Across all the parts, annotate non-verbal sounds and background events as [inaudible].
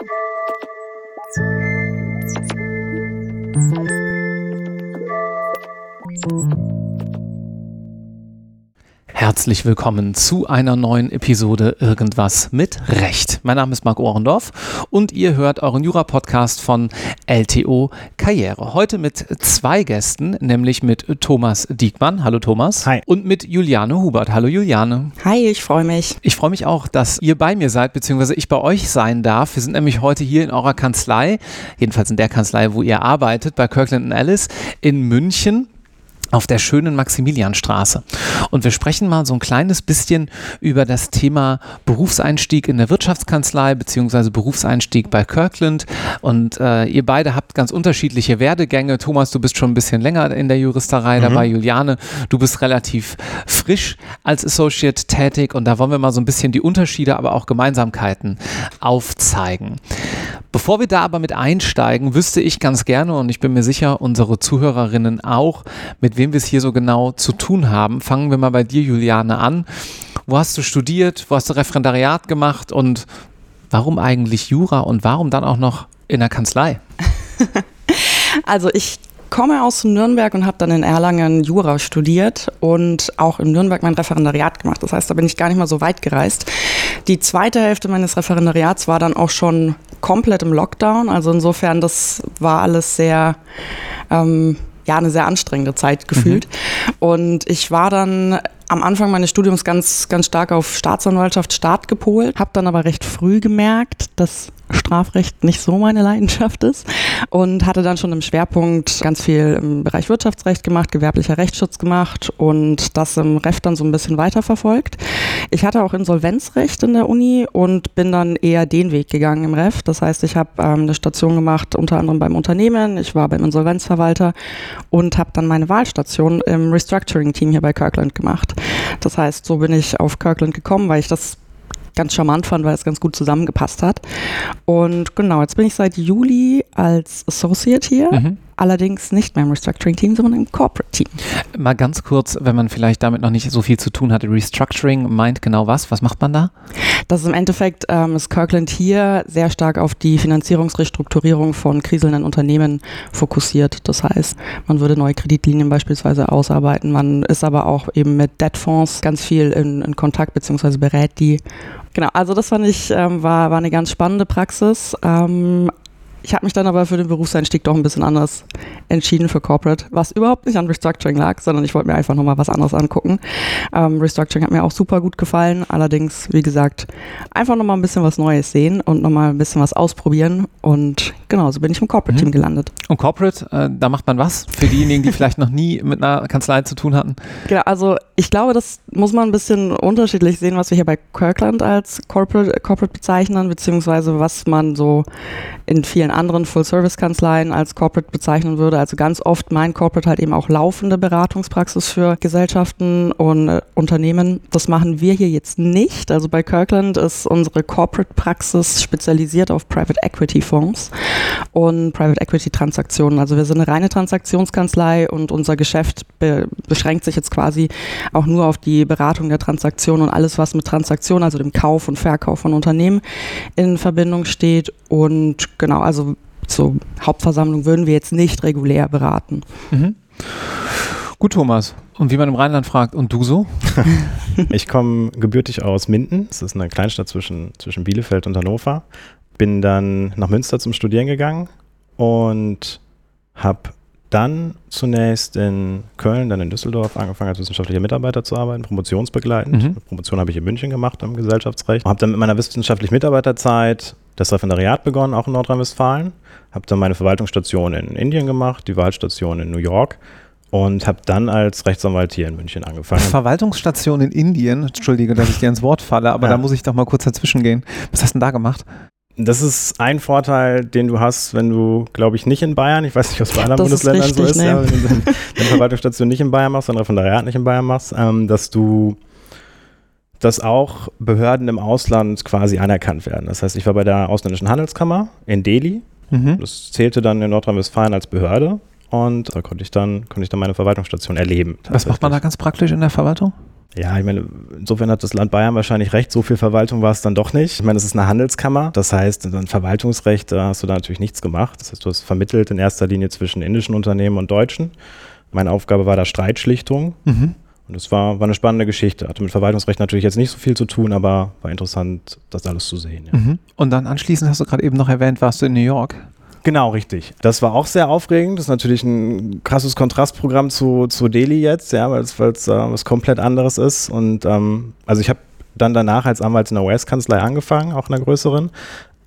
Thank you. Herzlich willkommen zu einer neuen Episode Irgendwas mit Recht. Mein Name ist Marc Ohrendorf und ihr hört euren Jura-Podcast von LTO Karriere. Heute mit zwei Gästen, nämlich mit Thomas Diekmann. Hallo Thomas. Hi. Und mit Juliane Hubert. Hallo Juliane. Hi, ich freue mich. Ich freue mich auch, dass ihr bei mir seid, beziehungsweise ich bei euch sein darf. Wir sind nämlich heute hier in eurer Kanzlei, jedenfalls in der Kanzlei, wo ihr arbeitet, bei Kirkland Ellis in München auf der schönen Maximilianstraße. Und wir sprechen mal so ein kleines bisschen über das Thema Berufseinstieg in der Wirtschaftskanzlei beziehungsweise Berufseinstieg bei Kirkland. Und äh, ihr beide habt ganz unterschiedliche Werdegänge. Thomas, du bist schon ein bisschen länger in der Juristerei mhm. dabei. Juliane, du bist relativ frisch als Associate tätig. Und da wollen wir mal so ein bisschen die Unterschiede, aber auch Gemeinsamkeiten aufzeigen. Bevor wir da aber mit einsteigen, wüsste ich ganz gerne und ich bin mir sicher, unsere Zuhörerinnen auch, mit wem wir es hier so genau zu tun haben. Fangen wir mal bei dir, Juliane, an. Wo hast du studiert? Wo hast du Referendariat gemacht? Und warum eigentlich Jura und warum dann auch noch in der Kanzlei? [laughs] Also ich komme aus Nürnberg und habe dann in Erlangen Jura studiert und auch in Nürnberg mein Referendariat gemacht. Das heißt, da bin ich gar nicht mal so weit gereist. Die zweite Hälfte meines Referendariats war dann auch schon komplett im Lockdown. Also insofern, das war alles sehr ähm, ja, eine sehr anstrengende Zeit gefühlt. Mhm. Und ich war dann am Anfang meines Studiums ganz, ganz stark auf Staatsanwaltschaft, Staat gepolt, habe dann aber recht früh gemerkt, dass Strafrecht nicht so meine Leidenschaft ist und hatte dann schon im Schwerpunkt ganz viel im Bereich Wirtschaftsrecht gemacht, gewerblicher Rechtsschutz gemacht und das im Ref dann so ein bisschen weiterverfolgt. Ich hatte auch Insolvenzrecht in der Uni und bin dann eher den Weg gegangen im Ref. Das heißt, ich habe ähm, eine Station gemacht, unter anderem beim Unternehmen, ich war beim Insolvenzverwalter und habe dann meine Wahlstation im Restructuring-Team hier bei Kirkland gemacht. Das heißt, so bin ich auf Kirkland gekommen, weil ich das ganz charmant fand, weil es ganz gut zusammengepasst hat. Und genau, jetzt bin ich seit Juli als Associate hier. Mhm allerdings nicht mehr im Restructuring-Team, sondern im Corporate-Team. Mal ganz kurz, wenn man vielleicht damit noch nicht so viel zu tun hatte, Restructuring meint genau was? Was macht man da? Das ist im Endeffekt, ähm, ist Kirkland hier sehr stark auf die Finanzierungsrestrukturierung von kriselnden Unternehmen fokussiert. Das heißt, man würde neue Kreditlinien beispielsweise ausarbeiten. Man ist aber auch eben mit Debtfonds ganz viel in, in Kontakt beziehungsweise berät die Genau, also das fand ich, ähm, war, war eine ganz spannende Praxis. Ähm, ich habe mich dann aber für den Berufseinstieg doch ein bisschen anders entschieden für Corporate, was überhaupt nicht an Restructuring lag, sondern ich wollte mir einfach nochmal was anderes angucken. Ähm, Restructuring hat mir auch super gut gefallen, allerdings, wie gesagt, einfach nochmal ein bisschen was Neues sehen und nochmal ein bisschen was ausprobieren und genau, so bin ich im Corporate-Team mhm. gelandet. Und Corporate, äh, da macht man was für diejenigen, die [laughs] vielleicht noch nie mit einer Kanzlei zu tun hatten? Genau, also ich glaube, das muss man ein bisschen unterschiedlich sehen, was wir hier bei Kirkland als Corporate, Corporate bezeichnen, beziehungsweise was man so in vielen anderen Full-Service-Kanzleien als Corporate bezeichnen würde. Also ganz oft mein Corporate halt eben auch laufende Beratungspraxis für Gesellschaften und äh, Unternehmen. Das machen wir hier jetzt nicht. Also bei Kirkland ist unsere Corporate-Praxis spezialisiert auf Private Equity-Fonds und Private Equity-Transaktionen. Also wir sind eine reine Transaktionskanzlei und unser Geschäft be beschränkt sich jetzt quasi auch nur auf die Beratung der Transaktion und alles, was mit Transaktionen, also dem Kauf und Verkauf von Unternehmen in Verbindung steht. Und genau, also zur Hauptversammlung würden wir jetzt nicht regulär beraten. Mhm. Gut, Thomas. Und wie man im Rheinland fragt, und du so? [laughs] ich komme gebürtig aus Minden. Das ist eine Kleinstadt zwischen, zwischen Bielefeld und Hannover. Bin dann nach Münster zum Studieren gegangen und habe dann zunächst in Köln, dann in Düsseldorf angefangen als wissenschaftlicher Mitarbeiter zu arbeiten, promotionsbegleitend. Mhm. Promotion habe ich in München gemacht im Gesellschaftsrecht. Habe dann mit meiner wissenschaftlichen Mitarbeiterzeit das Referendariat begonnen, auch in Nordrhein-Westfalen. Habe dann meine Verwaltungsstation in Indien gemacht, die Wahlstation in New York und habe dann als Rechtsanwalt hier in München angefangen. Verwaltungsstation in Indien, entschuldige, dass ich dir ins Wort falle, aber ja. da muss ich doch mal kurz dazwischen gehen. Was hast du denn da gemacht? Das ist ein Vorteil, den du hast, wenn du, glaube ich, nicht in Bayern, ich weiß nicht, was bei anderen das Bundesländern ist richtig, so ist, nee. ja, wenn du deine Verwaltungsstation nicht in Bayern machst, dein Referendariat nicht in Bayern machst, ähm, dass du dass auch Behörden im Ausland quasi anerkannt werden. Das heißt, ich war bei der Ausländischen Handelskammer in Delhi. Mhm. Das zählte dann in Nordrhein-Westfalen als Behörde und da konnte ich dann, konnte ich dann meine Verwaltungsstation erleben. Was macht man da ganz praktisch in der Verwaltung? Ja, ich meine, insofern hat das Land Bayern wahrscheinlich recht. So viel Verwaltung war es dann doch nicht. Ich meine, es ist eine Handelskammer. Das heißt, ein Verwaltungsrecht da hast du da natürlich nichts gemacht. Das heißt, du hast vermittelt in erster Linie zwischen indischen Unternehmen und deutschen. Meine Aufgabe war da Streitschlichtung. Mhm. Und es war, war eine spannende Geschichte. Hatte mit Verwaltungsrecht natürlich jetzt nicht so viel zu tun, aber war interessant, das alles zu sehen. Ja. Mhm. Und dann anschließend hast du gerade eben noch erwähnt, warst du in New York? Genau, richtig. Das war auch sehr aufregend. Das ist natürlich ein krasses Kontrastprogramm zu, zu Delhi jetzt, ja, weil es äh, was komplett anderes ist. Und ähm, also ich habe dann danach als Anwalt in der US-Kanzlei angefangen, auch in einer größeren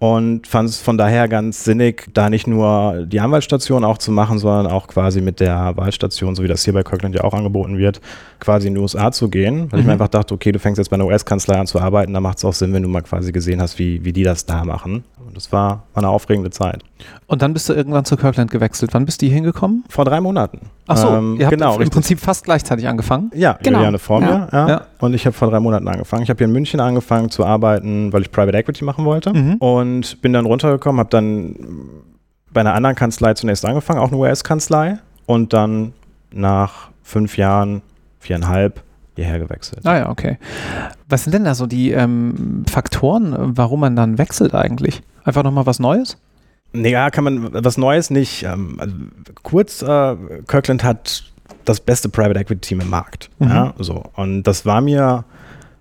und fand es von daher ganz sinnig, da nicht nur die Anwaltsstation auch zu machen, sondern auch quasi mit der Wahlstation, so wie das hier bei Kirkland ja auch angeboten wird, quasi in die USA zu gehen, weil mhm. ich mir mhm. einfach dachte, okay, du fängst jetzt bei einer US-Kanzlei an zu arbeiten, da macht es auch Sinn, wenn du mal quasi gesehen hast, wie, wie die das da machen. Und das war, war eine aufregende Zeit. Und dann bist du irgendwann zu Kirkland gewechselt. Wann bist du hier hingekommen? Vor drei Monaten. Ach so, ähm, ihr habt genau, im richtig. Prinzip fast gleichzeitig angefangen. Ja, genau. Juliane vor ja. mir. Ja. ja. Und ich habe vor drei Monaten angefangen. Ich habe hier in München angefangen zu arbeiten, weil ich Private Equity machen wollte. Mhm. Und bin dann runtergekommen, habe dann bei einer anderen Kanzlei zunächst angefangen, auch eine US-Kanzlei. Und dann nach fünf Jahren, viereinhalb, hierher gewechselt. Ah ja, okay. Was sind denn da so die ähm, Faktoren, warum man dann wechselt eigentlich? Einfach nochmal was Neues? Naja, kann man was Neues nicht. Ähm, also kurz, äh, Kirkland hat das beste Private Equity Team im Markt. Mhm. Ja, so. Und das war mir,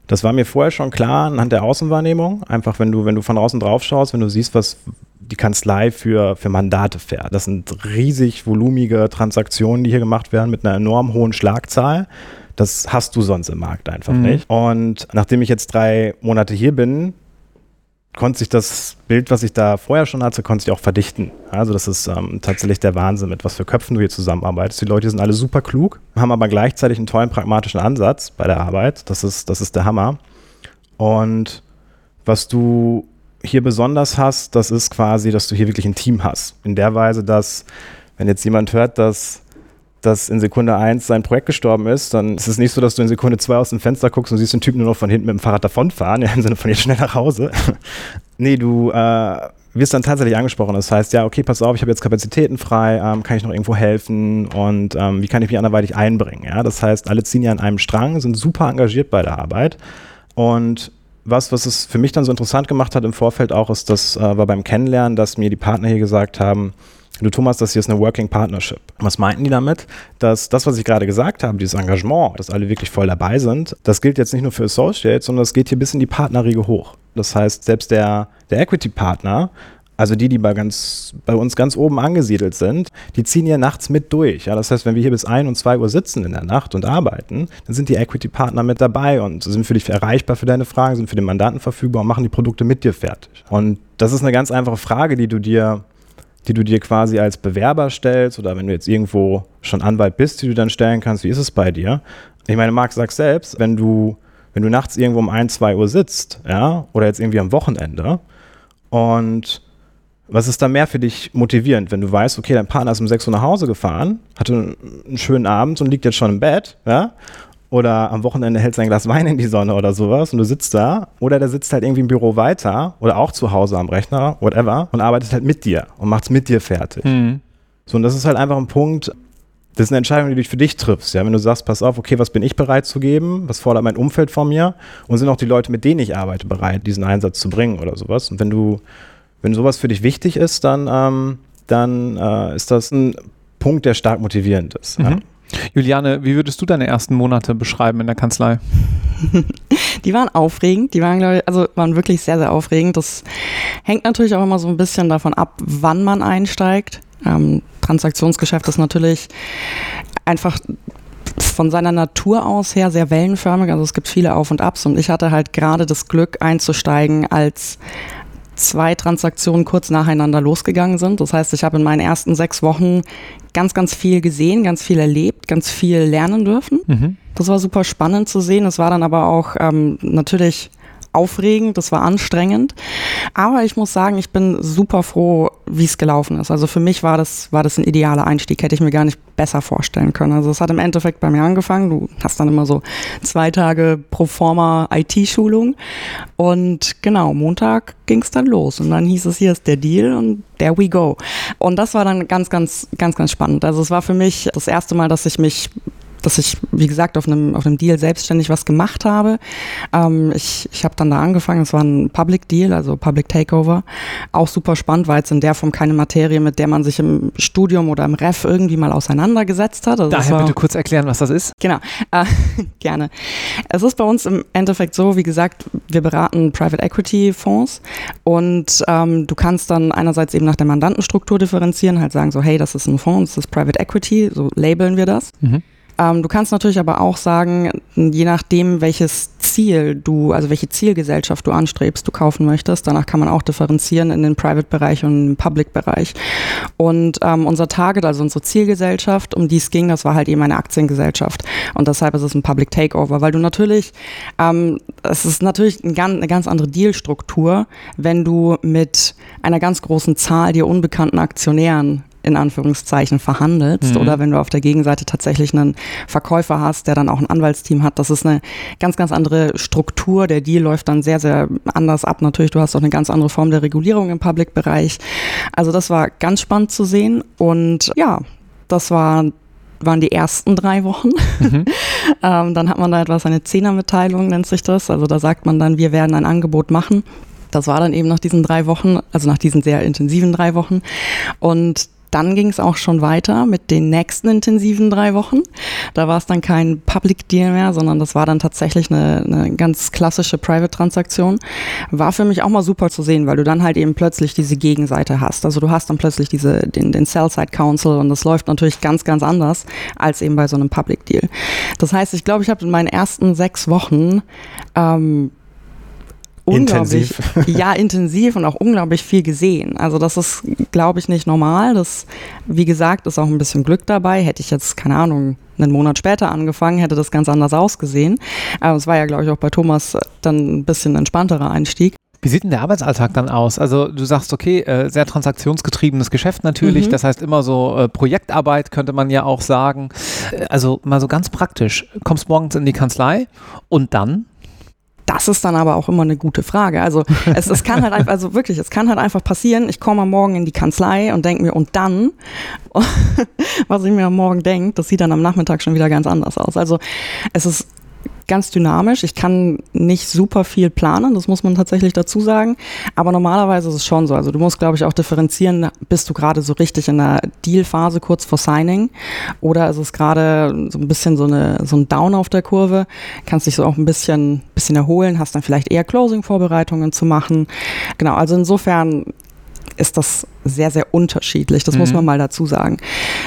das war mir vorher schon klar anhand der Außenwahrnehmung. Einfach, wenn du, wenn du von außen drauf schaust, wenn du siehst, was die Kanzlei für, für Mandate fährt. Das sind riesig volumige Transaktionen, die hier gemacht werden mit einer enorm hohen Schlagzahl. Das hast du sonst im Markt einfach mhm. nicht. Und nachdem ich jetzt drei Monate hier bin, konnte sich das Bild, was ich da vorher schon hatte, konnte sich auch verdichten. Also das ist ähm, tatsächlich der Wahnsinn, mit was für Köpfen du hier zusammenarbeitest. Die Leute sind alle super klug, haben aber gleichzeitig einen tollen pragmatischen Ansatz bei der Arbeit. Das ist, das ist der Hammer. Und was du hier besonders hast, das ist quasi, dass du hier wirklich ein Team hast. In der Weise, dass, wenn jetzt jemand hört, dass dass in Sekunde 1 sein Projekt gestorben ist, dann ist es nicht so, dass du in Sekunde 2 aus dem Fenster guckst und siehst den Typen nur noch von hinten mit dem Fahrrad davonfahren, im Sinne von jetzt schnell nach Hause. [laughs] nee, du äh, wirst dann tatsächlich angesprochen. Das heißt, ja, okay, pass auf, ich habe jetzt Kapazitäten frei, ähm, kann ich noch irgendwo helfen und ähm, wie kann ich mich anderweitig einbringen? Ja? Das heißt, alle ziehen ja an einem Strang, sind super engagiert bei der Arbeit und was, was es für mich dann so interessant gemacht hat im Vorfeld auch, ist, das äh, war beim Kennenlernen, dass mir die Partner hier gesagt haben, Du Thomas, das hier ist eine Working Partnership. Was meinten die damit? Dass das, was ich gerade gesagt habe, dieses Engagement, dass alle wirklich voll dabei sind, das gilt jetzt nicht nur für Associates, sondern das geht hier bis in die Partnerriege hoch. Das heißt, selbst der, der Equity-Partner also die, die bei, ganz, bei uns ganz oben angesiedelt sind, die ziehen hier nachts mit durch. Ja, das heißt, wenn wir hier bis 1 und 2 Uhr sitzen in der Nacht und arbeiten, dann sind die Equity-Partner mit dabei und sind für dich erreichbar für deine Fragen, sind für den Mandanten verfügbar und machen die Produkte mit dir fertig. Und das ist eine ganz einfache Frage, die du dir die du dir quasi als Bewerber stellst oder wenn du jetzt irgendwo schon Anwalt bist, die du dann stellen kannst, wie ist es bei dir? Ich meine, Marc sagt selbst, wenn du, wenn du nachts irgendwo um 1, 2 Uhr sitzt, ja, oder jetzt irgendwie am Wochenende und was ist da mehr für dich motivierend, wenn du weißt, okay, dein Partner ist um 6 Uhr nach Hause gefahren, hatte einen schönen Abend und liegt jetzt schon im Bett, ja, oder am Wochenende hält sein Glas Wein in die Sonne oder sowas und du sitzt da oder der sitzt halt irgendwie im Büro weiter oder auch zu Hause am Rechner, whatever, und arbeitet halt mit dir und macht es mit dir fertig. Mhm. So, und das ist halt einfach ein Punkt, das ist eine Entscheidung, die du für dich triffst. Ja? Wenn du sagst, pass auf, okay, was bin ich bereit zu geben? Was fordert mein Umfeld von mir? Und sind auch die Leute, mit denen ich arbeite, bereit, diesen Einsatz zu bringen oder sowas? Und wenn du, wenn sowas für dich wichtig ist, dann, ähm, dann äh, ist das ein Punkt, der stark motivierend ist. Mhm. Ja? Juliane, wie würdest du deine ersten Monate beschreiben in der Kanzlei? [laughs] Die waren aufregend, die waren, glaube ich, also waren wirklich sehr, sehr aufregend. Das hängt natürlich auch immer so ein bisschen davon ab, wann man einsteigt. Ähm, Transaktionsgeschäft ist natürlich einfach von seiner Natur aus her sehr wellenförmig. Also es gibt viele Auf und Abs und ich hatte halt gerade das Glück einzusteigen, als zwei Transaktionen kurz nacheinander losgegangen sind. Das heißt, ich habe in meinen ersten sechs Wochen ganz, ganz viel gesehen, ganz viel erlebt, ganz viel lernen dürfen. Mhm. Das war super spannend zu sehen. Es war dann aber auch ähm, natürlich aufregend, das war anstrengend. Aber ich muss sagen, ich bin super froh, wie es gelaufen ist. Also für mich war das, war das ein idealer Einstieg, hätte ich mir gar nicht besser vorstellen können. Also es hat im Endeffekt bei mir angefangen. Du hast dann immer so zwei Tage pro forma IT-Schulung. Und genau, Montag ging es dann los. Und dann hieß es, hier ist der Deal und there we go. Und das war dann ganz, ganz, ganz, ganz spannend. Also es war für mich das erste Mal, dass ich mich dass ich, wie gesagt, auf einem, auf einem Deal selbstständig was gemacht habe. Ähm, ich ich habe dann da angefangen, es war ein Public Deal, also Public Takeover. Auch super spannend, weil es in der Form keine Materie, mit der man sich im Studium oder im Ref irgendwie mal auseinandergesetzt hat. Also Daher bitte kurz erklären, was das ist. Genau, [laughs] äh, gerne. Es ist bei uns im Endeffekt so, wie gesagt, wir beraten Private Equity Fonds und ähm, du kannst dann einerseits eben nach der Mandantenstruktur differenzieren, halt sagen so, hey, das ist ein Fonds, das ist Private Equity, so labeln wir das. Mhm. Ähm, du kannst natürlich aber auch sagen, je nachdem, welches Ziel du, also welche Zielgesellschaft du anstrebst, du kaufen möchtest, danach kann man auch differenzieren in den Private-Bereich und den Public-Bereich. Und ähm, unser Target, also unsere Zielgesellschaft, um die es ging, das war halt eben eine Aktiengesellschaft. Und deshalb ist es ein Public Takeover, weil du natürlich, ähm, es ist natürlich ein ganz, eine ganz andere Dealstruktur, wenn du mit einer ganz großen Zahl dir unbekannten Aktionären in Anführungszeichen verhandelst mhm. oder wenn du auf der Gegenseite tatsächlich einen Verkäufer hast, der dann auch ein Anwaltsteam hat, das ist eine ganz, ganz andere Struktur. Der Deal läuft dann sehr, sehr anders ab. Natürlich, du hast auch eine ganz andere Form der Regulierung im Public-Bereich. Also das war ganz spannend zu sehen und ja, das war waren die ersten drei Wochen. Mhm. [laughs] ähm, dann hat man da etwas, eine Zehnermitteilung nennt sich das. Also da sagt man dann, wir werden ein Angebot machen. Das war dann eben nach diesen drei Wochen, also nach diesen sehr intensiven drei Wochen. Und dann ging es auch schon weiter mit den nächsten intensiven drei Wochen. Da war es dann kein Public Deal mehr, sondern das war dann tatsächlich eine, eine ganz klassische Private-Transaktion. War für mich auch mal super zu sehen, weil du dann halt eben plötzlich diese Gegenseite hast. Also du hast dann plötzlich diese, den, den Sell-Side Council und das läuft natürlich ganz, ganz anders als eben bei so einem Public Deal. Das heißt, ich glaube, ich habe in meinen ersten sechs Wochen ähm, unglaublich, intensiv. ja, intensiv und auch unglaublich viel gesehen. Also das ist, glaube ich, nicht normal. Das, wie gesagt, ist auch ein bisschen Glück dabei. Hätte ich jetzt, keine Ahnung, einen Monat später angefangen, hätte das ganz anders ausgesehen. Aber es war ja, glaube ich, auch bei Thomas dann ein bisschen entspannterer Einstieg. Wie sieht denn der Arbeitsalltag dann aus? Also du sagst, okay, äh, sehr transaktionsgetriebenes Geschäft natürlich, mhm. das heißt immer so äh, Projektarbeit könnte man ja auch sagen. Äh, also mal so ganz praktisch, kommst morgens in die Kanzlei und dann? Das ist dann aber auch immer eine gute Frage. Also es, es kann halt einfach, also wirklich, es kann halt einfach passieren, ich komme am Morgen in die Kanzlei und denke mir, und dann, [laughs] was ich mir am Morgen denke, das sieht dann am Nachmittag schon wieder ganz anders aus. Also es ist ganz dynamisch. Ich kann nicht super viel planen, das muss man tatsächlich dazu sagen. Aber normalerweise ist es schon so. Also du musst, glaube ich, auch differenzieren, bist du gerade so richtig in der Deal-Phase kurz vor Signing oder ist es gerade so ein bisschen so, eine, so ein Down auf der Kurve, kannst dich so auch ein bisschen, bisschen erholen, hast dann vielleicht eher Closing-Vorbereitungen zu machen. Genau, also insofern ist das sehr, sehr unterschiedlich. Das mhm. muss man mal dazu sagen.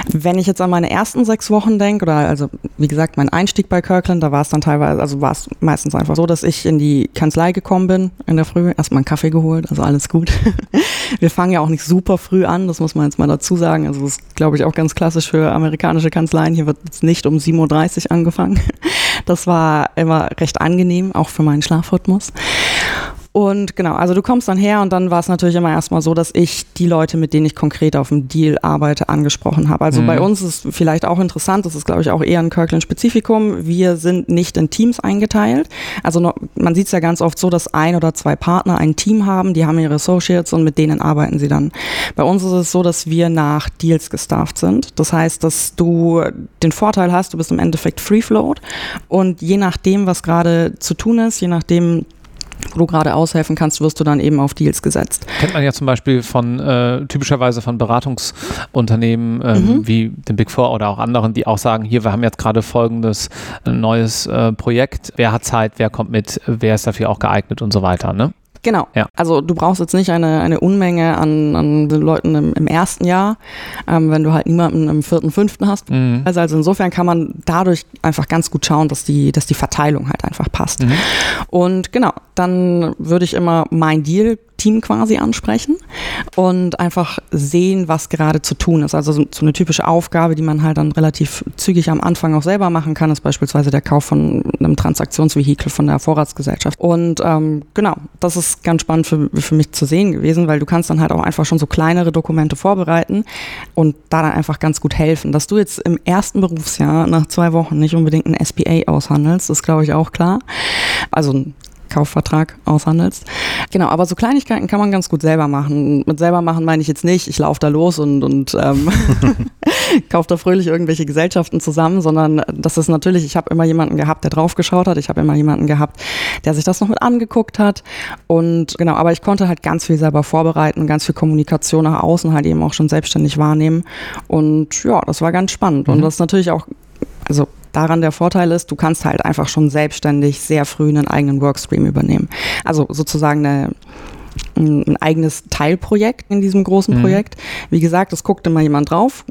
Wenn ich jetzt an meine ersten sechs Wochen denke, oder also wie gesagt, mein Einstieg bei Kirkland, da war es dann teilweise, also war es meistens einfach so, dass ich in die Kanzlei gekommen bin in der Früh, erstmal einen Kaffee geholt, also alles gut. [laughs] Wir fangen ja auch nicht super früh an, das muss man jetzt mal dazu sagen. Also das ist, glaube ich, auch ganz klassisch für amerikanische Kanzleien. Hier wird jetzt nicht um 7.30 Uhr angefangen. Das war immer recht angenehm, auch für meinen Schlafrhythmus. Und genau, also du kommst dann her und dann war es natürlich immer erstmal so, dass ich die Leute, mit denen ich konkret auf dem Deal arbeite, angesprochen habe. Also mhm. bei uns ist vielleicht auch interessant, das ist glaube ich auch eher ein Kirkland-Spezifikum, wir sind nicht in Teams eingeteilt. Also noch, man sieht es ja ganz oft so, dass ein oder zwei Partner ein Team haben, die haben ihre Associates und mit denen arbeiten sie dann. Bei uns ist es so, dass wir nach Deals gestafft sind. Das heißt, dass du den Vorteil hast, du bist im Endeffekt Free Float und je nachdem, was gerade zu tun ist, je nachdem, wo du gerade aushelfen kannst, wirst du dann eben auf Deals gesetzt. Kennt man ja zum Beispiel von äh, typischerweise von Beratungsunternehmen ähm, mhm. wie dem Big Four oder auch anderen, die auch sagen, hier, wir haben jetzt gerade folgendes äh, neues äh, Projekt, wer hat Zeit, wer kommt mit, wer ist dafür auch geeignet und so weiter. Ne? Genau. Ja. Also du brauchst jetzt nicht eine, eine Unmenge an, an Leuten im, im ersten Jahr, ähm, wenn du halt niemanden im vierten, fünften hast. Mhm. Also, also insofern kann man dadurch einfach ganz gut schauen, dass die, dass die Verteilung halt einfach passt. Mhm. Und genau, dann würde ich immer mein Deal Team quasi ansprechen und einfach sehen, was gerade zu tun ist. Also so, eine typische Aufgabe, die man halt dann relativ zügig am Anfang auch selber machen kann, ist beispielsweise der Kauf von einem Transaktionsvehikel von der Vorratsgesellschaft. Und ähm, genau, das ist ganz spannend für, für mich zu sehen gewesen, weil du kannst dann halt auch einfach schon so kleinere Dokumente vorbereiten und da dann einfach ganz gut helfen. Dass du jetzt im ersten Berufsjahr nach zwei Wochen nicht unbedingt ein SPA aushandelst, ist glaube ich auch klar. Also Kaufvertrag aushandelst. Genau, aber so Kleinigkeiten kann man ganz gut selber machen. Mit selber machen meine ich jetzt nicht, ich laufe da los und, und ähm, [laughs] [laughs] kaufe da fröhlich irgendwelche Gesellschaften zusammen, sondern das ist natürlich, ich habe immer jemanden gehabt, der draufgeschaut hat, ich habe immer jemanden gehabt, der sich das noch mit angeguckt hat und genau, aber ich konnte halt ganz viel selber vorbereiten, ganz viel Kommunikation nach außen halt eben auch schon selbstständig wahrnehmen und ja, das war ganz spannend mhm. und das ist natürlich auch also daran der Vorteil ist, du kannst halt einfach schon selbstständig sehr früh einen eigenen Workstream übernehmen. Also sozusagen eine, ein eigenes Teilprojekt in diesem großen mhm. Projekt. Wie gesagt, es guckt immer jemand drauf.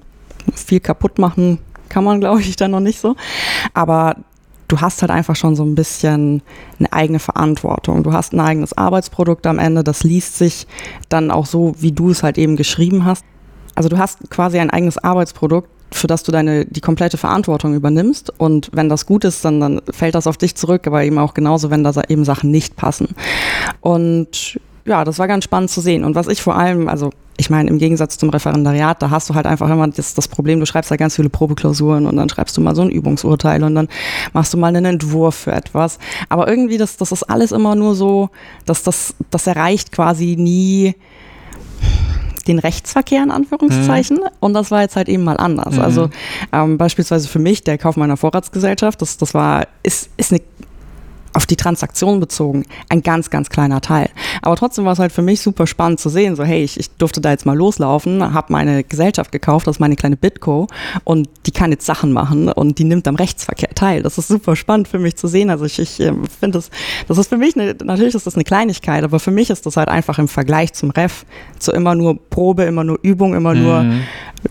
Viel kaputt machen kann man, glaube ich, dann noch nicht so. Aber du hast halt einfach schon so ein bisschen eine eigene Verantwortung. Du hast ein eigenes Arbeitsprodukt am Ende, das liest sich dann auch so, wie du es halt eben geschrieben hast. Also du hast quasi ein eigenes Arbeitsprodukt, für das du deine, die komplette Verantwortung übernimmst. Und wenn das gut ist, dann, dann fällt das auf dich zurück, aber eben auch genauso, wenn da eben Sachen nicht passen. Und ja, das war ganz spannend zu sehen. Und was ich vor allem, also ich meine, im Gegensatz zum Referendariat, da hast du halt einfach immer das, das Problem, du schreibst da ganz viele Probeklausuren und dann schreibst du mal so ein Übungsurteil und dann machst du mal einen Entwurf für etwas. Aber irgendwie, das, das ist alles immer nur so, dass das, das erreicht quasi nie den Rechtsverkehr in Anführungszeichen. Mhm. Und das war jetzt halt eben mal anders. Mhm. Also ähm, beispielsweise für mich, der Kauf meiner Vorratsgesellschaft, das, das war, ist, ist eine auf die Transaktion bezogen ein ganz, ganz kleiner Teil. Aber trotzdem war es halt für mich super spannend zu sehen, so hey, ich, ich durfte da jetzt mal loslaufen, habe meine Gesellschaft gekauft, das ist meine kleine Bitco und die kann jetzt Sachen machen und die nimmt am Rechtsverkehr teil. Das ist super spannend für mich zu sehen. Also ich, ich ähm, finde das, das ist für mich, eine, natürlich ist das eine Kleinigkeit, aber für mich ist das halt einfach im Vergleich zum Ref zu immer nur Probe, immer nur Übung, immer mhm. nur,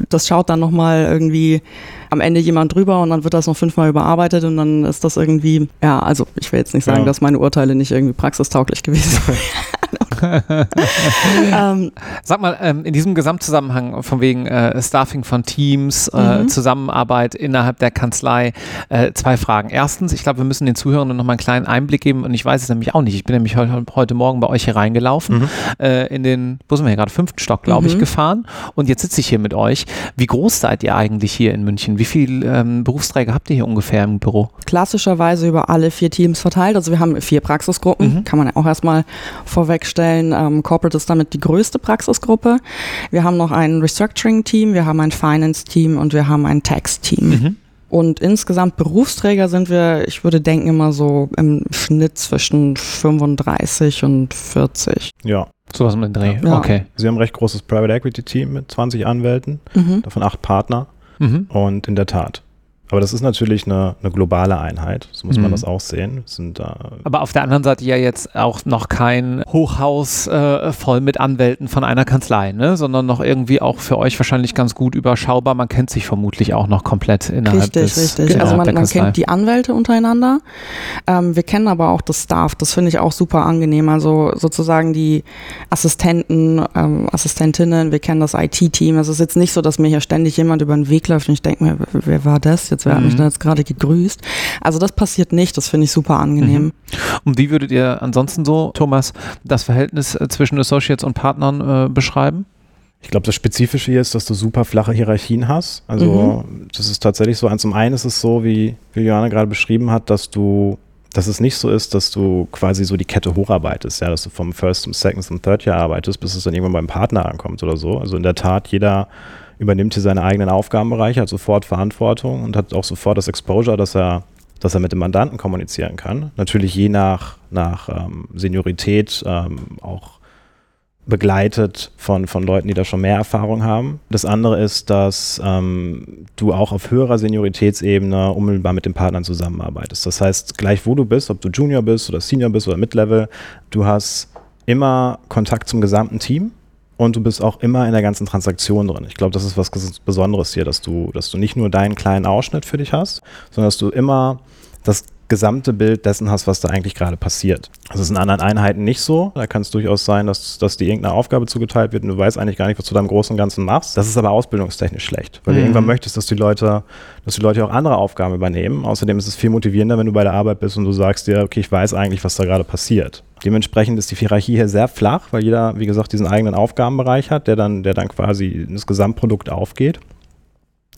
das schaut dann nochmal irgendwie am Ende jemand drüber und dann wird das noch fünfmal überarbeitet und dann ist das irgendwie, ja, also ich will jetzt nicht sagen, ja. dass meine Urteile nicht irgendwie praxistauglich gewesen [laughs] [laughs] [laughs] wären. [laughs] ähm, Sag mal, ähm, in diesem Gesamtzusammenhang von wegen äh, Staffing von Teams, äh, mhm. Zusammenarbeit innerhalb der Kanzlei, äh, zwei Fragen. Erstens, ich glaube, wir müssen den Zuhörern noch mal einen kleinen Einblick geben und ich weiß es nämlich auch nicht. Ich bin nämlich heute, heute Morgen bei euch hier reingelaufen, mhm. Äh, in den, wo sind wir hier gerade, fünften Stock, glaube ich, mhm. gefahren und jetzt sitze ich hier mit euch. Wie groß seid ihr eigentlich hier in München? Wie viele ähm, Berufsträger habt ihr hier ungefähr im Büro? Klassischerweise über alle vier Teams verteilt. Also wir haben vier Praxisgruppen, mhm. kann man ja auch erstmal vorwegstellen. Ähm, Corporate ist damit die größte Praxisgruppe. Wir haben noch ein Restructuring-Team, wir haben ein Finance-Team und wir haben ein Tax-Team. Mhm. Und insgesamt Berufsträger sind wir, ich würde denken, immer so im Schnitt zwischen 35 und 40. Ja. Sowas mit Dreh. Ja. Okay. Sie haben ein recht großes Private Equity Team mit 20 Anwälten, mhm. davon acht Partner. Mhm. Und in der Tat, aber das ist natürlich eine, eine globale Einheit, so muss mhm. man das auch sehen. Sind, äh Aber auf der anderen Seite ja jetzt auch noch kein Hochhaus äh, voll mit Anwälten von einer Kanzlei, ne? sondern noch irgendwie auch für euch wahrscheinlich ganz gut überschaubar. Man kennt sich vermutlich auch noch komplett innerhalb richtig, des Richtig, richtig. Also man, man kennt die Anwälte untereinander. Ähm, wir kennen aber auch das Staff. Das finde ich auch super angenehm. Also sozusagen die Assistenten, ähm, Assistentinnen, wir kennen das IT-Team. Es ist jetzt nicht so, dass mir hier ständig jemand über den Weg läuft und ich denke mir, wer war das jetzt? Wer hat mich mhm. da jetzt gerade gegrüßt. Also das passiert nicht, das finde ich super angenehm. Mhm. Und wie würdet ihr ansonsten so, Thomas, das Verhältnis äh, zwischen Associates und Partnern äh, beschreiben? Ich glaube, das Spezifische hier ist, dass du super flache Hierarchien hast. Also mhm. das ist tatsächlich so. Zum einen ist es so, wie, wie Johanna gerade beschrieben hat, dass du dass es nicht so ist, dass du quasi so die Kette hocharbeitest, ja, dass du vom First zum Second zum Third Jahr arbeitest, bis es dann irgendwann beim Partner ankommt oder so. Also in der Tat, jeder übernimmt hier seine eigenen Aufgabenbereiche, hat sofort Verantwortung und hat auch sofort das Exposure, dass er, dass er mit dem Mandanten kommunizieren kann. Natürlich je nach, nach ähm, Seniorität ähm, auch begleitet von, von Leuten, die da schon mehr Erfahrung haben. Das andere ist, dass ähm, du auch auf höherer Senioritätsebene unmittelbar mit den Partnern zusammenarbeitest. Das heißt, gleich wo du bist, ob du Junior bist oder Senior bist oder Mid-Level, du hast immer Kontakt zum gesamten Team und du bist auch immer in der ganzen Transaktion drin. Ich glaube, das ist was Besonderes hier, dass du, dass du nicht nur deinen kleinen Ausschnitt für dich hast, sondern dass du immer das gesamte Bild dessen hast, was da eigentlich gerade passiert. Das ist in anderen Einheiten nicht so. Da kann es durchaus sein, dass, dass dir irgendeine Aufgabe zugeteilt wird und du weißt eigentlich gar nicht, was du da im Großen und Ganzen machst. Das ist aber ausbildungstechnisch schlecht, weil mhm. du irgendwann möchtest, dass die Leute, dass die Leute auch andere Aufgaben übernehmen. Außerdem ist es viel motivierender, wenn du bei der Arbeit bist und du sagst dir, okay, ich weiß eigentlich, was da gerade passiert. Dementsprechend ist die Hierarchie hier sehr flach, weil jeder, wie gesagt, diesen eigenen Aufgabenbereich hat, der dann, der dann quasi in das Gesamtprodukt aufgeht.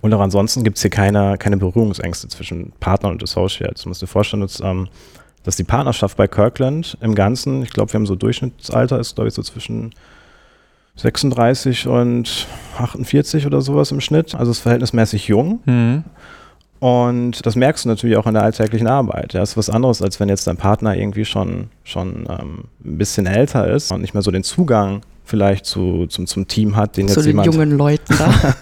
Und auch ansonsten gibt es hier keine, keine Berührungsängste zwischen Partnern und Associates. Du musst dir vorstellen, dass, ähm, dass die Partnerschaft bei Kirkland im Ganzen, ich glaube, wir haben so Durchschnittsalter, ist glaube ich so zwischen 36 und 48 oder sowas im Schnitt. Also ist verhältnismäßig jung. Mhm. Und das merkst du natürlich auch in der alltäglichen Arbeit. Ja, das ist was anderes, als wenn jetzt dein Partner irgendwie schon, schon ähm, ein bisschen älter ist und nicht mehr so den Zugang vielleicht zu, zum, zum Team hat, den zu jetzt den jemand, jungen Leuten da.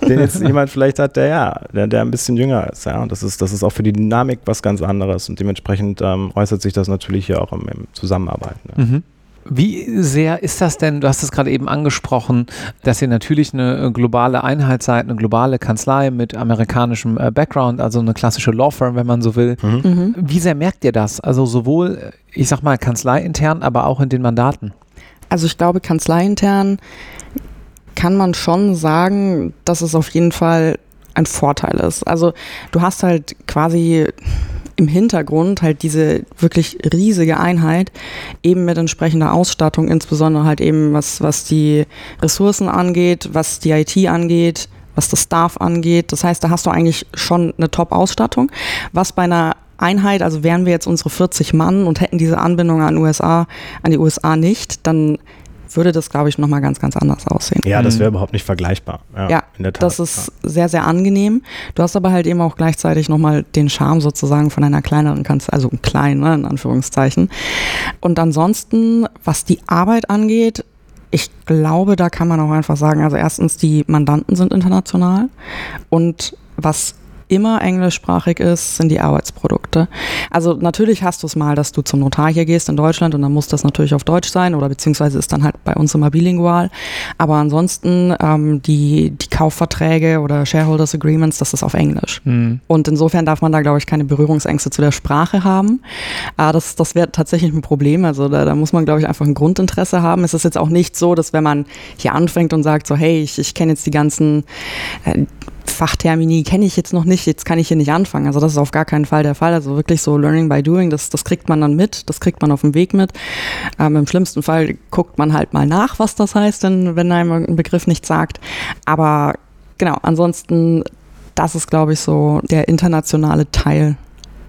[laughs] den jetzt jemand vielleicht hat, der ja, der, der ein bisschen jünger ist. Ja, und das ist, das ist auch für die Dynamik was ganz anderes und dementsprechend ähm, äußert sich das natürlich hier auch im, im Zusammenarbeiten. Ne? Mhm. Wie sehr ist das denn, du hast es gerade eben angesprochen, dass ihr natürlich eine globale Einheit seid, eine globale Kanzlei mit amerikanischem äh, Background, also eine klassische Law Firm, wenn man so will. Mhm. Mhm. Wie sehr merkt ihr das? Also sowohl, ich sag mal, kanzleiintern, aber auch in den Mandaten? Also ich glaube, kanzleiintern kann man schon sagen, dass es auf jeden Fall ein Vorteil ist. Also du hast halt quasi im Hintergrund halt diese wirklich riesige Einheit, eben mit entsprechender Ausstattung, insbesondere halt eben was, was die Ressourcen angeht, was die IT angeht, was das Staff angeht. Das heißt, da hast du eigentlich schon eine Top-Ausstattung, was bei einer Einheit, also wären wir jetzt unsere 40 Mann und hätten diese Anbindung an USA, an die USA nicht, dann würde das, glaube ich, nochmal ganz, ganz anders aussehen. Ja, das wäre mhm. überhaupt nicht vergleichbar. Ja, ja in der Tat. das ist ja. sehr, sehr angenehm. Du hast aber halt eben auch gleichzeitig nochmal den Charme sozusagen von einer kleineren Kanzlei, also klein, ne, in Anführungszeichen. Und ansonsten, was die Arbeit angeht, ich glaube, da kann man auch einfach sagen, also erstens, die Mandanten sind international und was immer englischsprachig ist, sind die Arbeitsprodukte. Also natürlich hast du es mal, dass du zum Notar hier gehst in Deutschland und dann muss das natürlich auf Deutsch sein oder beziehungsweise ist dann halt bei uns immer bilingual. Aber ansonsten ähm, die, die Kaufverträge oder Shareholders Agreements, das ist auf Englisch. Mhm. Und insofern darf man da, glaube ich, keine Berührungsängste zu der Sprache haben. Äh, das das wäre tatsächlich ein Problem. Also da, da muss man, glaube ich, einfach ein Grundinteresse haben. Es ist jetzt auch nicht so, dass wenn man hier anfängt und sagt so, hey, ich, ich kenne jetzt die ganzen äh, Fachtermini kenne ich jetzt noch nicht, jetzt kann ich hier nicht anfangen. Also das ist auf gar keinen Fall der Fall. Also wirklich so Learning by Doing, das, das kriegt man dann mit, das kriegt man auf dem Weg mit. Ähm, Im schlimmsten Fall guckt man halt mal nach, was das heißt, denn, wenn einem ein Begriff nichts sagt. Aber genau, ansonsten, das ist, glaube ich, so der internationale Teil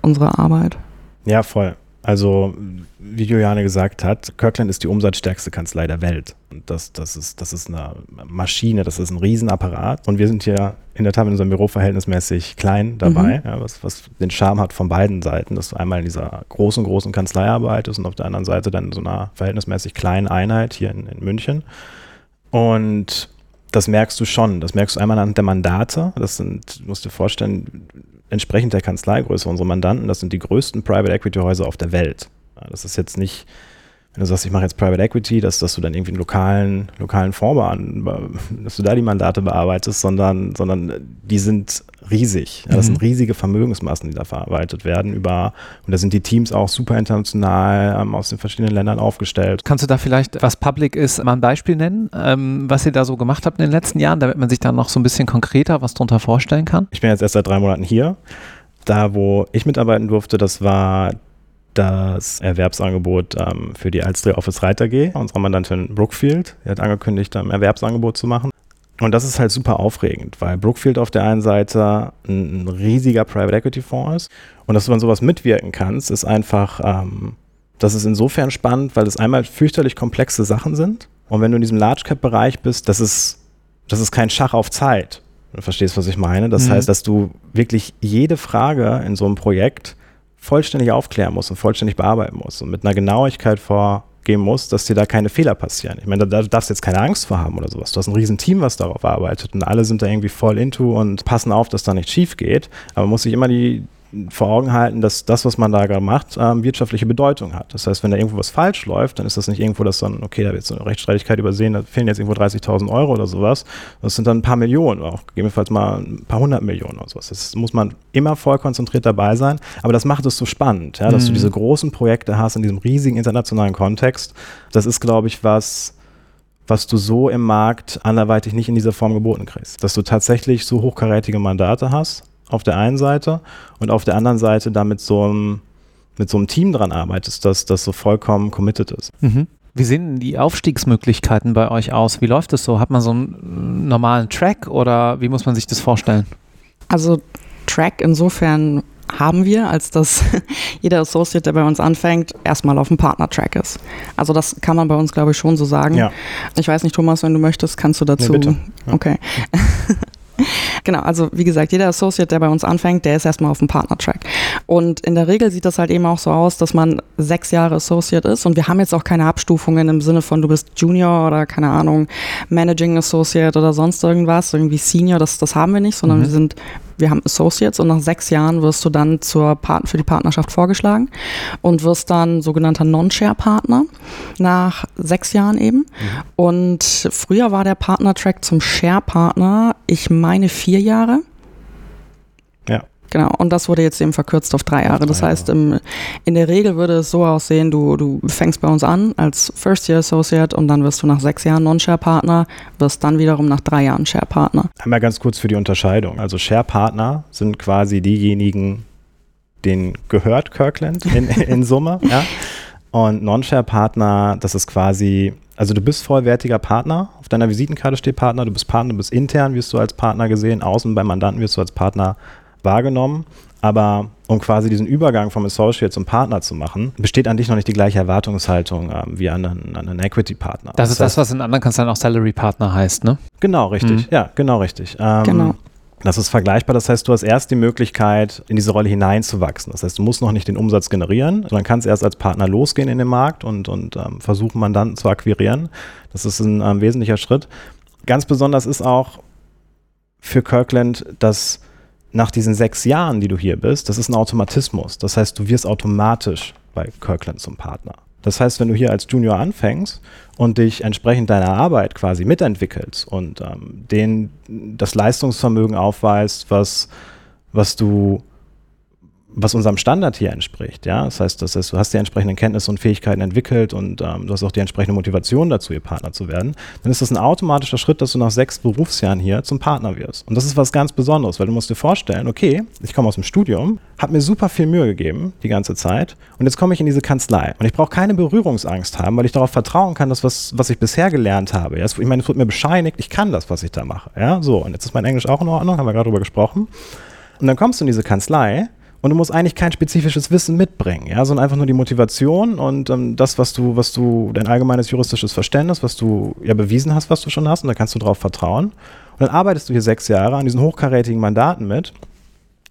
unserer Arbeit. Ja, voll. Also, wie Juliane gesagt hat, Kirkland ist die umsatzstärkste Kanzlei der Welt. Und das, das, ist, das ist eine Maschine, das ist ein Riesenapparat. Und wir sind hier in der Tat in unserem Büro verhältnismäßig klein dabei, mhm. ja, was, was den Charme hat von beiden Seiten, dass du einmal in dieser großen, großen Kanzlei arbeitest und auf der anderen Seite dann in so einer verhältnismäßig kleinen Einheit hier in, in München. Und das merkst du schon. Das merkst du einmal an der Mandate. Das sind, du musst dir vorstellen, entsprechend der Kanzleigröße unsere Mandanten, das sind die größten Private Equity Häuser auf der Welt. Das ist jetzt nicht, wenn du sagst, ich mache jetzt Private Equity, dass, dass du dann irgendwie einen lokalen, lokalen Fonds dass du da die Mandate bearbeitest, sondern, sondern die sind riesig. Ja, das mhm. sind riesige Vermögensmassen, die da verarbeitet werden über, und da sind die Teams auch super international ähm, aus den verschiedenen Ländern aufgestellt. Kannst du da vielleicht, was Public ist, mal ein Beispiel nennen, ähm, was ihr da so gemacht habt in den letzten Jahren, damit man sich da noch so ein bisschen konkreter was drunter vorstellen kann? Ich bin jetzt erst seit drei Monaten hier. Da, wo ich mitarbeiten durfte, das war das Erwerbsangebot ähm, für die Alstria Office Reiter G, unsere Mandantin Brookfield. Die hat angekündigt, ein Erwerbsangebot zu machen. Und das ist halt super aufregend, weil Brookfield auf der einen Seite ein, ein riesiger Private Equity Fonds ist und dass du an sowas mitwirken kannst, ist einfach, ähm, das ist insofern spannend, weil es einmal fürchterlich komplexe Sachen sind und wenn du in diesem Large Cap Bereich bist, das ist, das ist kein Schach auf Zeit. Du verstehst, was ich meine. Das mhm. heißt, dass du wirklich jede Frage in so einem Projekt vollständig aufklären musst und vollständig bearbeiten musst und mit einer Genauigkeit vor gehen muss, dass dir da keine Fehler passieren. Ich meine, da, da darfst du jetzt keine Angst vor haben oder sowas. Du hast ein riesen Team, was darauf arbeitet und alle sind da irgendwie voll into und passen auf, dass da nicht schief geht. Aber man muss sich immer die, vor Augen halten, dass das, was man da gerade macht, ähm, wirtschaftliche Bedeutung hat. Das heißt, wenn da irgendwo was falsch läuft, dann ist das nicht irgendwo, dass dann, okay, da wird so eine Rechtsstreitigkeit übersehen, da fehlen jetzt irgendwo 30.000 Euro oder sowas. Das sind dann ein paar Millionen, auch gegebenenfalls mal ein paar hundert Millionen oder sowas. Das muss man immer voll konzentriert dabei sein. Aber das macht es so spannend, ja, dass mhm. du diese großen Projekte hast in diesem riesigen internationalen Kontext. Das ist, glaube ich, was, was du so im Markt anderweitig nicht in dieser Form geboten kriegst. Dass du tatsächlich so hochkarätige Mandate hast auf der einen Seite und auf der anderen Seite da mit so einem, mit so einem Team dran arbeitest, das, das so vollkommen committed ist. Mhm. Wie sehen die Aufstiegsmöglichkeiten bei euch aus? Wie läuft das so? Hat man so einen normalen Track oder wie muss man sich das vorstellen? Also Track insofern haben wir, als dass [laughs] jeder Associate, der bei uns anfängt, erstmal auf dem Partner-Track ist. Also das kann man bei uns, glaube ich, schon so sagen. Ja. Ich weiß nicht, Thomas, wenn du möchtest, kannst du dazu. Nee, bitte. Ja. Okay. [laughs] Genau, also wie gesagt, jeder Associate, der bei uns anfängt, der ist erstmal auf dem Partner-Track. Und in der Regel sieht das halt eben auch so aus, dass man sechs Jahre Associate ist und wir haben jetzt auch keine Abstufungen im Sinne von, du bist Junior oder keine Ahnung, Managing Associate oder sonst irgendwas, irgendwie Senior, das, das haben wir nicht, sondern Mhm. wir sind, wir haben Associates und nach sechs Jahren wirst du dann zur Part für die Partnerschaft vorgeschlagen und wirst dann sogenannter Non-Share-Partner nach sechs Jahren eben. Und früher war der Partner-Track zum Share-Partner, ich meine vier Jahre. Ja. Genau, und das wurde jetzt eben verkürzt auf drei Jahre. Das heißt, im, in der Regel würde es so aussehen, du, du fängst bei uns an als First-Year Associate und dann wirst du nach sechs Jahren Non-Share-Partner, wirst dann wiederum nach drei Jahren Share-Partner. Einmal ganz kurz für die Unterscheidung. Also Share-Partner sind quasi diejenigen, denen gehört Kirkland in, [laughs] in Summe. ja? Und Non-Share-Partner, das ist quasi, also du bist vollwertiger Partner. Auf deiner Visitenkarte steht Partner, du bist Partner, du bist intern, wirst du als Partner gesehen, außen beim Mandanten wirst du als Partner wahrgenommen. Aber um quasi diesen Übergang vom Associate zum Partner zu machen, besteht an dich noch nicht die gleiche Erwartungshaltung ähm, wie an einen, an einen Equity-Partner. Das ist das, was in anderen Kanzleien auch Salary Partner heißt, ne? Genau, richtig. Mhm. Ja, genau richtig. Ähm, Genau. Das ist vergleichbar. Das heißt, du hast erst die Möglichkeit, in diese Rolle hineinzuwachsen. Das heißt, du musst noch nicht den Umsatz generieren, sondern kannst erst als Partner losgehen in den Markt und, und ähm, versuchen, Mandanten zu akquirieren. Das ist ein ähm, wesentlicher Schritt. Ganz besonders ist auch für Kirkland, dass nach diesen sechs Jahren, die du hier bist, das ist ein Automatismus. Das heißt, du wirst automatisch bei Kirkland zum Partner. Das heißt, wenn du hier als Junior anfängst und dich entsprechend deiner Arbeit quasi mitentwickelst und ähm, den das Leistungsvermögen aufweist, was, was du was unserem Standard hier entspricht. Ja? Das heißt, das heißt, du hast die entsprechenden Kenntnisse und Fähigkeiten entwickelt und ähm, du hast auch die entsprechende Motivation dazu, ihr Partner zu werden, dann ist das ein automatischer Schritt, dass du nach sechs Berufsjahren hier zum Partner wirst. Und das ist was ganz Besonderes, weil du musst dir vorstellen, okay, ich komme aus dem Studium, habe mir super viel Mühe gegeben die ganze Zeit und jetzt komme ich in diese Kanzlei und ich brauche keine Berührungsangst haben, weil ich darauf vertrauen kann, dass was, was ich bisher gelernt habe. Ja? Ich meine, es wird mir bescheinigt, ich kann das, was ich da mache. Ja? So, und jetzt ist mein Englisch auch in Ordnung, haben wir gerade drüber gesprochen. Und dann kommst du in diese Kanzlei und du musst eigentlich kein spezifisches Wissen mitbringen, ja, sondern einfach nur die Motivation und ähm, das, was du, was du, dein allgemeines juristisches Verständnis, was du ja bewiesen hast, was du schon hast, und da kannst du drauf vertrauen. Und dann arbeitest du hier sechs Jahre an diesen hochkarätigen Mandaten mit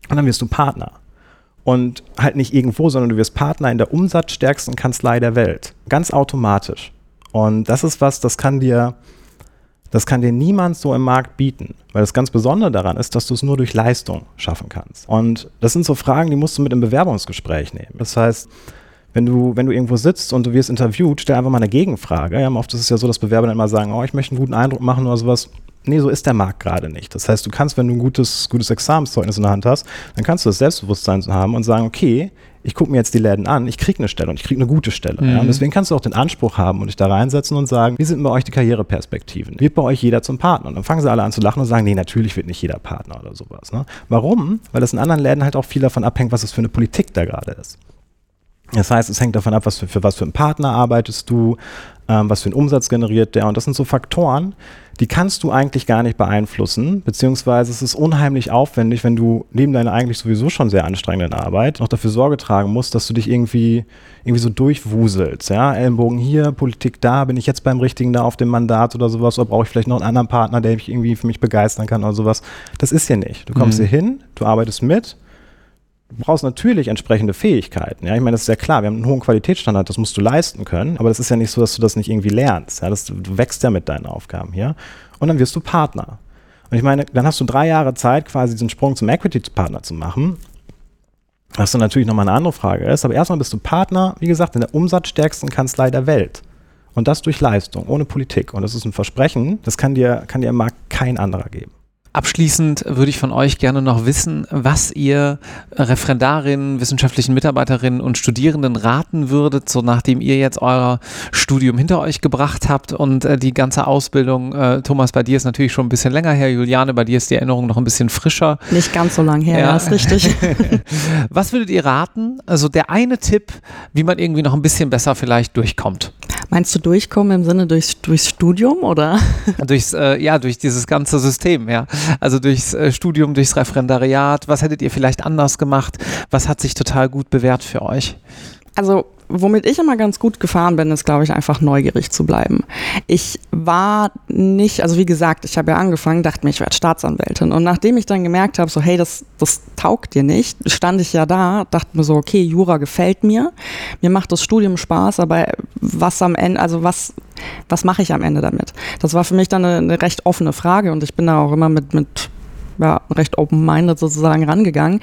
und dann wirst du Partner. Und halt nicht irgendwo, sondern du wirst Partner in der umsatzstärksten Kanzlei der Welt. Ganz automatisch. Und das ist was, das kann dir, das kann dir niemand so im Markt bieten. Weil das ganz Besondere daran ist, dass du es nur durch Leistung schaffen kannst. Und das sind so Fragen, die musst du mit im Bewerbungsgespräch nehmen. Das heißt, wenn du, wenn du irgendwo sitzt und du wirst interviewt, stell einfach mal eine Gegenfrage. Ja, oft ist es ja so, dass Bewerber dann immer sagen, oh, ich möchte einen guten Eindruck machen oder sowas. Nee, so ist der Markt gerade nicht. Das heißt, du kannst, wenn du ein gutes, gutes Examenszeugnis in der Hand hast, dann kannst du das Selbstbewusstsein haben und sagen, okay, ich gucke mir jetzt die Läden an, ich kriege eine Stelle und ich kriege eine gute Stelle. Ja? Und Mhm. deswegen kannst du auch den Anspruch haben und dich da reinsetzen und sagen, wie sind bei euch die Karriereperspektiven? Wird bei euch jeder zum Partner? Und dann fangen sie alle an zu lachen und sagen, nee, natürlich wird nicht jeder Partner oder sowas. Ne? Warum? Weil das in anderen Läden halt auch viel davon abhängt, was es für eine Politik da gerade ist. Das heißt, es hängt davon ab, was für, für was für einen Partner arbeitest du, ähm, was für einen Umsatz generiert der. Und das sind so Faktoren, die kannst du eigentlich gar nicht beeinflussen, beziehungsweise es ist unheimlich aufwendig, wenn du neben deiner eigentlich sowieso schon sehr anstrengenden Arbeit noch dafür Sorge tragen musst, dass du dich irgendwie, irgendwie so durchwuselst. Ja? Ellenbogen hier, Politik da, bin ich jetzt beim Richtigen da auf dem Mandat oder sowas, oder brauche ich vielleicht noch einen anderen Partner, der mich irgendwie für mich begeistern kann oder sowas. Das ist hier nicht. Du kommst Mhm. hier hin, du arbeitest mit, brauchst natürlich entsprechende Fähigkeiten. Ja, ich meine, das ist ja klar. Wir haben einen hohen Qualitätsstandard, das musst du leisten können. Aber das ist ja nicht so, dass du das nicht irgendwie lernst. Ja, das, du wächst ja mit deinen Aufgaben hier. Und dann wirst du Partner. Und ich meine, dann hast du drei Jahre Zeit, quasi diesen Sprung zum Equity-Partner zu machen. Was dann natürlich nochmal eine andere Frage ist. Aber erstmal bist du Partner, wie gesagt, in der umsatzstärksten Kanzlei der Welt. Und das durch Leistung, ohne Politik. Und das ist ein Versprechen, das kann dir, kann dir im Markt kein anderer geben. Abschließend würde ich von euch gerne noch wissen, was ihr Referendarinnen, wissenschaftlichen Mitarbeiterinnen und Studierenden raten würdet, so nachdem ihr jetzt euer Studium hinter euch gebracht habt und äh, die ganze Ausbildung, äh, Thomas, bei dir ist natürlich schon ein bisschen länger her, Juliane, bei dir ist die Erinnerung noch ein bisschen frischer. Nicht ganz so lang her, Ja. ja, ist richtig. [laughs] Was würdet ihr raten? Also der eine Tipp, wie man irgendwie noch ein bisschen besser vielleicht durchkommt. Meinst du durchkommen im Sinne durchs, durchs Studium oder? [laughs] Durchs, äh, ja, durch dieses ganze System, ja. Also durchs äh, Studium, durchs Referendariat. Was hättet ihr vielleicht anders gemacht? Was hat sich total gut bewährt für euch? Also womit ich immer ganz gut gefahren bin, ist, glaube ich, einfach neugierig zu bleiben. Ich war nicht, also wie gesagt, ich habe ja angefangen, dachte mir, ich werde Staatsanwältin. Und nachdem ich dann gemerkt habe, so hey, das, das taugt dir nicht, stand ich ja da, dachte mir so, okay, Jura gefällt mir, mir macht das Studium Spaß, aber was am Ende, also was, was mache ich am Ende damit? Das war für mich dann eine, eine recht offene Frage und ich bin da auch immer mit, mit ja, recht open-minded sozusagen rangegangen.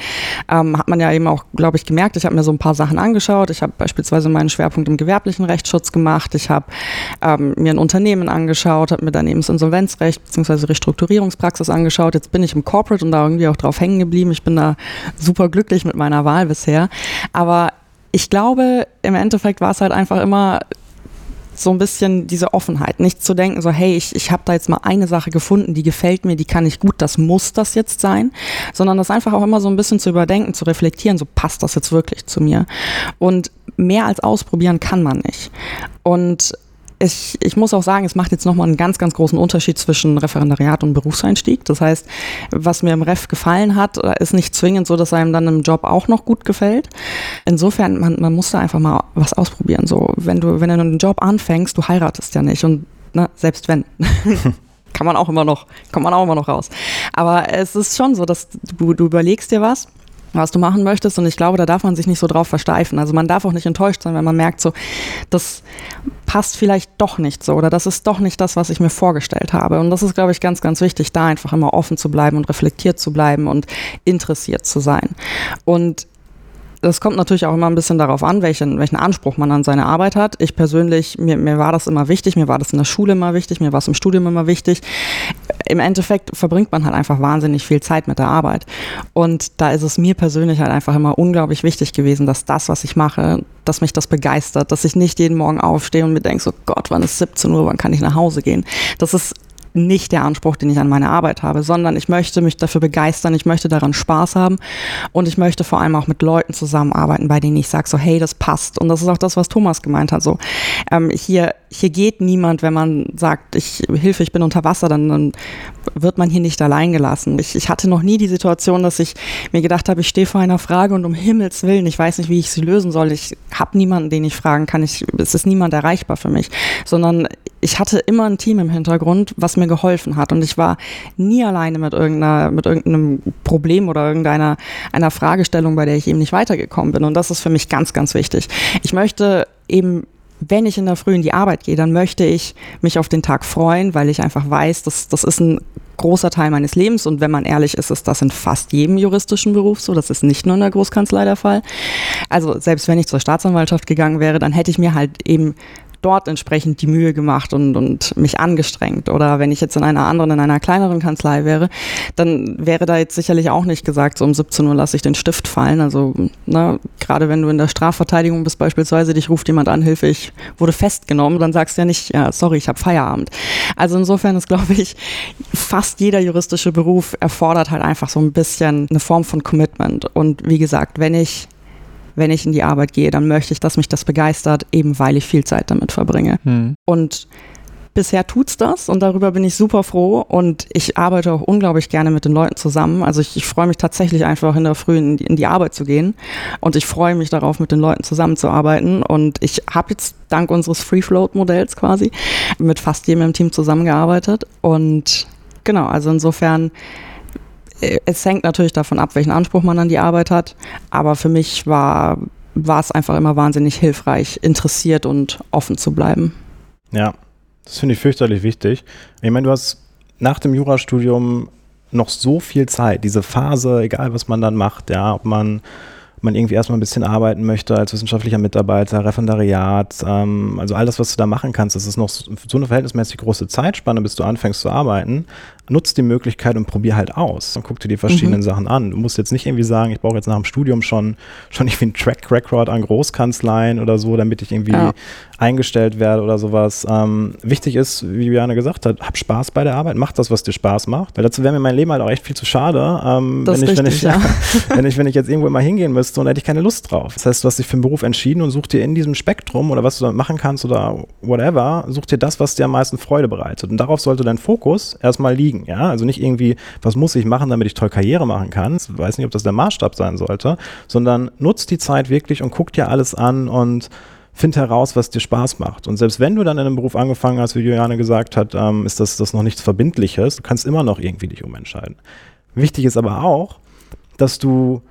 Ähm, hat man ja eben auch, glaube ich, gemerkt. Ich habe mir so ein paar Sachen angeschaut. Ich habe beispielsweise meinen Schwerpunkt im gewerblichen Rechtsschutz gemacht. Ich habe ähm, mir ein Unternehmen angeschaut, habe mir daneben das Insolvenzrecht bzw. Restrukturierungspraxis angeschaut. Jetzt bin ich im Corporate und da irgendwie auch drauf hängen geblieben. Ich bin da super glücklich mit meiner Wahl bisher. Aber ich glaube, im Endeffekt war es halt einfach immer so ein bisschen diese Offenheit. Nicht zu denken, so, hey, ich, ich habe da jetzt mal eine Sache gefunden, die gefällt mir, die kann ich gut, das muss das jetzt sein, sondern das einfach auch immer so ein bisschen zu überdenken, zu reflektieren, so passt das jetzt wirklich zu mir. Und mehr als ausprobieren kann man nicht. Und ich, ich muss auch sagen, es macht jetzt nochmal einen ganz, ganz großen Unterschied zwischen Referendariat und Berufseinstieg. Das heißt, was mir im Ref gefallen hat, ist nicht zwingend so, dass einem dann im Job auch noch gut gefällt. Insofern, man, man muss da einfach mal was ausprobieren. So, wenn du, wenn du einen Job anfängst, du heiratest ja nicht und ne, selbst wenn. [laughs] kann man auch immer noch, kommt man auch immer noch raus. Aber es ist schon so, dass du, du überlegst dir was was du machen möchtest. Und ich glaube, da darf man sich nicht so drauf versteifen. Also man darf auch nicht enttäuscht sein, wenn man merkt, so, das passt vielleicht doch nicht so oder das ist doch nicht das, was ich mir vorgestellt habe. Und das ist, glaube ich, ganz, ganz wichtig, da einfach immer offen zu bleiben und reflektiert zu bleiben und interessiert zu sein. Und das kommt natürlich auch immer ein bisschen darauf an, welchen, welchen Anspruch man an seine Arbeit hat. Ich persönlich, mir, mir war das immer wichtig, mir war das in der Schule immer wichtig, mir war es im Studium immer wichtig. Im Endeffekt verbringt man halt einfach wahnsinnig viel Zeit mit der Arbeit. Und da ist es mir persönlich halt einfach immer unglaublich wichtig gewesen, dass das, was ich mache, dass mich das begeistert, dass ich nicht jeden Morgen aufstehe und mir denke, so Gott, wann ist 17 Uhr, wann kann ich nach Hause gehen? Das ist nicht der Anspruch, den ich an meine Arbeit habe, sondern ich möchte mich dafür begeistern, ich möchte daran Spaß haben und ich möchte vor allem auch mit Leuten zusammenarbeiten, bei denen ich sage so, hey, das passt. Und das ist auch das, was Thomas gemeint hat. So, ähm, hier, hier geht niemand, wenn man sagt, ich Hilfe, ich bin unter Wasser, dann, dann wird man hier nicht allein gelassen. Ich, ich hatte noch nie die Situation, dass ich mir gedacht habe, ich stehe vor einer Frage und um Himmels Willen, ich weiß nicht, wie ich sie lösen soll. Ich habe niemanden, den ich fragen kann. Ich, es ist niemand erreichbar für mich, sondern ich hatte immer ein Team im Hintergrund, was mir geholfen hat. Und ich war nie alleine mit, irgendeiner, mit irgendeinem Problem oder irgendeiner einer Fragestellung, bei der ich eben nicht weitergekommen bin. Und das ist für mich ganz, ganz wichtig. Ich möchte eben wenn ich in der Früh in die Arbeit gehe, dann möchte ich mich auf den Tag freuen, weil ich einfach weiß, dass das ist ein großer Teil meines Lebens und wenn man ehrlich ist, ist das in fast jedem juristischen Beruf so. Das ist nicht nur in der Großkanzlei der Fall. Also selbst wenn ich zur Staatsanwaltschaft gegangen wäre, dann hätte ich mir halt eben dort entsprechend die Mühe gemacht und, und mich angestrengt. Oder wenn ich jetzt in einer anderen, in einer kleineren Kanzlei wäre, dann wäre da jetzt sicherlich auch nicht gesagt, so um 17 Uhr lasse ich den Stift fallen. Also ne, gerade wenn du in der Strafverteidigung bist beispielsweise, dich ruft jemand an, Hilfe, ich wurde festgenommen, dann sagst du ja nicht, ja, sorry, ich habe Feierabend. Also insofern ist, glaube ich, fast jeder juristische Beruf erfordert halt einfach so ein bisschen eine Form von Commitment. Und wie gesagt, wenn ich wenn ich in die Arbeit gehe, dann möchte ich, dass mich das begeistert, eben weil ich viel Zeit damit verbringe. Hm. Und bisher tut's das und darüber bin ich super froh und ich arbeite auch unglaublich gerne mit den Leuten zusammen. Also ich, ich freue mich tatsächlich einfach in der Früh in die, in die, Arbeit zu gehen und ich freue mich darauf, mit den Leuten zusammenzuarbeiten und ich habe jetzt dank unseres Free Float Modells quasi mit fast jedem im Team zusammengearbeitet und genau, also insofern es hängt natürlich davon ab, welchen Anspruch man an die Arbeit hat. Aber für mich war, war es einfach immer wahnsinnig hilfreich, interessiert und offen zu bleiben. Ja, das finde ich fürchterlich wichtig. Ich meine, du hast nach dem Jurastudium noch so viel Zeit, diese Phase, egal was man dann macht, ja, ob man man irgendwie erstmal ein bisschen arbeiten möchte als wissenschaftlicher Mitarbeiter, Referendariat, ähm, also all das, was du da machen kannst, das ist noch so eine verhältnismäßig große Zeitspanne, bis du anfängst zu arbeiten. Nutz die Möglichkeit und probier halt aus und guck dir die verschiedenen mhm. Sachen an. Du musst jetzt nicht irgendwie sagen, ich brauche jetzt nach dem Studium schon, schon irgendwie einen Track Record an Großkanzleien oder so, damit ich irgendwie ja. eingestellt werde oder sowas. Ähm, wichtig ist, wie Juliane gesagt hat, hab Spaß bei der Arbeit, mach das, was dir Spaß macht. Weil dazu wäre mir mein Leben halt auch echt viel zu schade, ähm, wenn, ich, richtig, wenn, ich, ja. [laughs] wenn, ich, wenn ich jetzt irgendwo immer hingehen müsste und hätte ich keine Lust drauf. Das heißt, du hast dich für einen Beruf entschieden und such dir in diesem Spektrum oder was du damit machen kannst oder whatever, such dir das, was dir am meisten Freude bereitet. Und darauf sollte dein Fokus erstmal liegen. Ja? Also nicht irgendwie, was muss ich machen, damit ich toll Karriere machen kann. Ich weiß nicht, ob das der Maßstab sein sollte, sondern nutzt die Zeit wirklich und guck dir alles an und find heraus, was dir Spaß macht. Und selbst wenn du dann in einem Beruf angefangen hast, wie Juliane gesagt hat, ähm, ist das, das noch nichts Verbindliches. Du kannst immer noch irgendwie dich umentscheiden. Wichtig ist aber auch, dass du,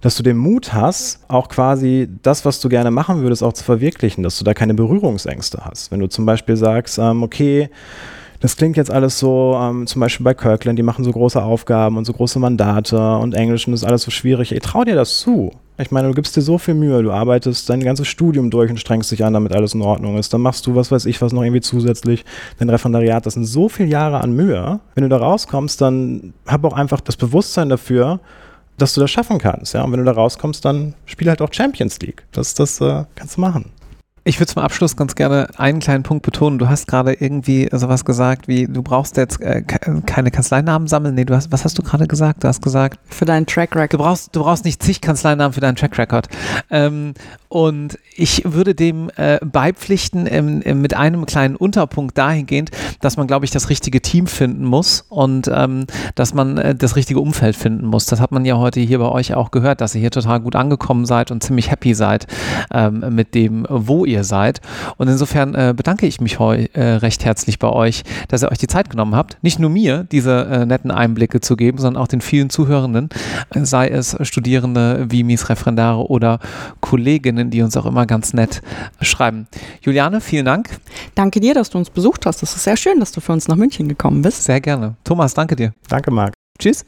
dass du den Mut hast, auch quasi das, was du gerne machen würdest, auch zu verwirklichen, dass du da keine Berührungsängste hast. Wenn du zum Beispiel sagst, ähm, okay, das klingt jetzt alles so, ähm, zum Beispiel bei Kirkland, die machen so große Aufgaben und so große Mandate und Englisch und das ist alles so schwierig. Ey, trau dir das zu. Ich meine, du gibst dir so viel Mühe, du arbeitest dein ganzes Studium durch und strengst dich an, damit alles in Ordnung ist. Dann machst du, was weiß ich, was noch irgendwie zusätzlich, dein Referendariat, das sind so viele Jahre an Mühe. Wenn du da rauskommst, dann hab auch einfach das Bewusstsein dafür, dass du das schaffen kannst. Ja? Und wenn du da rauskommst, dann spiel halt auch Champions League. Das, das äh, kannst du machen. Ich würde zum Abschluss ganz gerne einen kleinen Punkt betonen. Du hast gerade irgendwie sowas gesagt wie, du brauchst jetzt äh, keine Kanzleinamen sammeln. Nee, du hast, was hast du gerade gesagt? Du hast gesagt. Für deinen Track Record. Du brauchst, du brauchst nicht zig Kanzleinamen für deinen Track Record. Ähm, und ich würde dem äh, beipflichten ähm, äh, mit einem kleinen Unterpunkt dahingehend, dass man, glaube ich, das richtige Team finden muss und ähm, dass man äh, das richtige Umfeld finden muss. Das hat man ja heute hier bei euch auch gehört, dass ihr hier total gut angekommen seid und ziemlich happy seid ähm, mit dem, wo ihr ihr seid. Und insofern äh, bedanke ich mich heu, äh, recht herzlich bei euch, dass ihr euch die Zeit genommen habt, nicht nur mir diese äh, netten Einblicke zu geben, sondern auch den vielen Zuhörenden, äh, sei es Studierende, Vimis, Referendare oder Kolleginnen, die uns auch immer ganz nett schreiben. Juliane, vielen Dank. Danke dir, dass du uns besucht hast. Es ist sehr schön, dass du für uns nach München gekommen bist. Sehr gerne. Thomas, danke dir. Danke, Marc. Tschüss.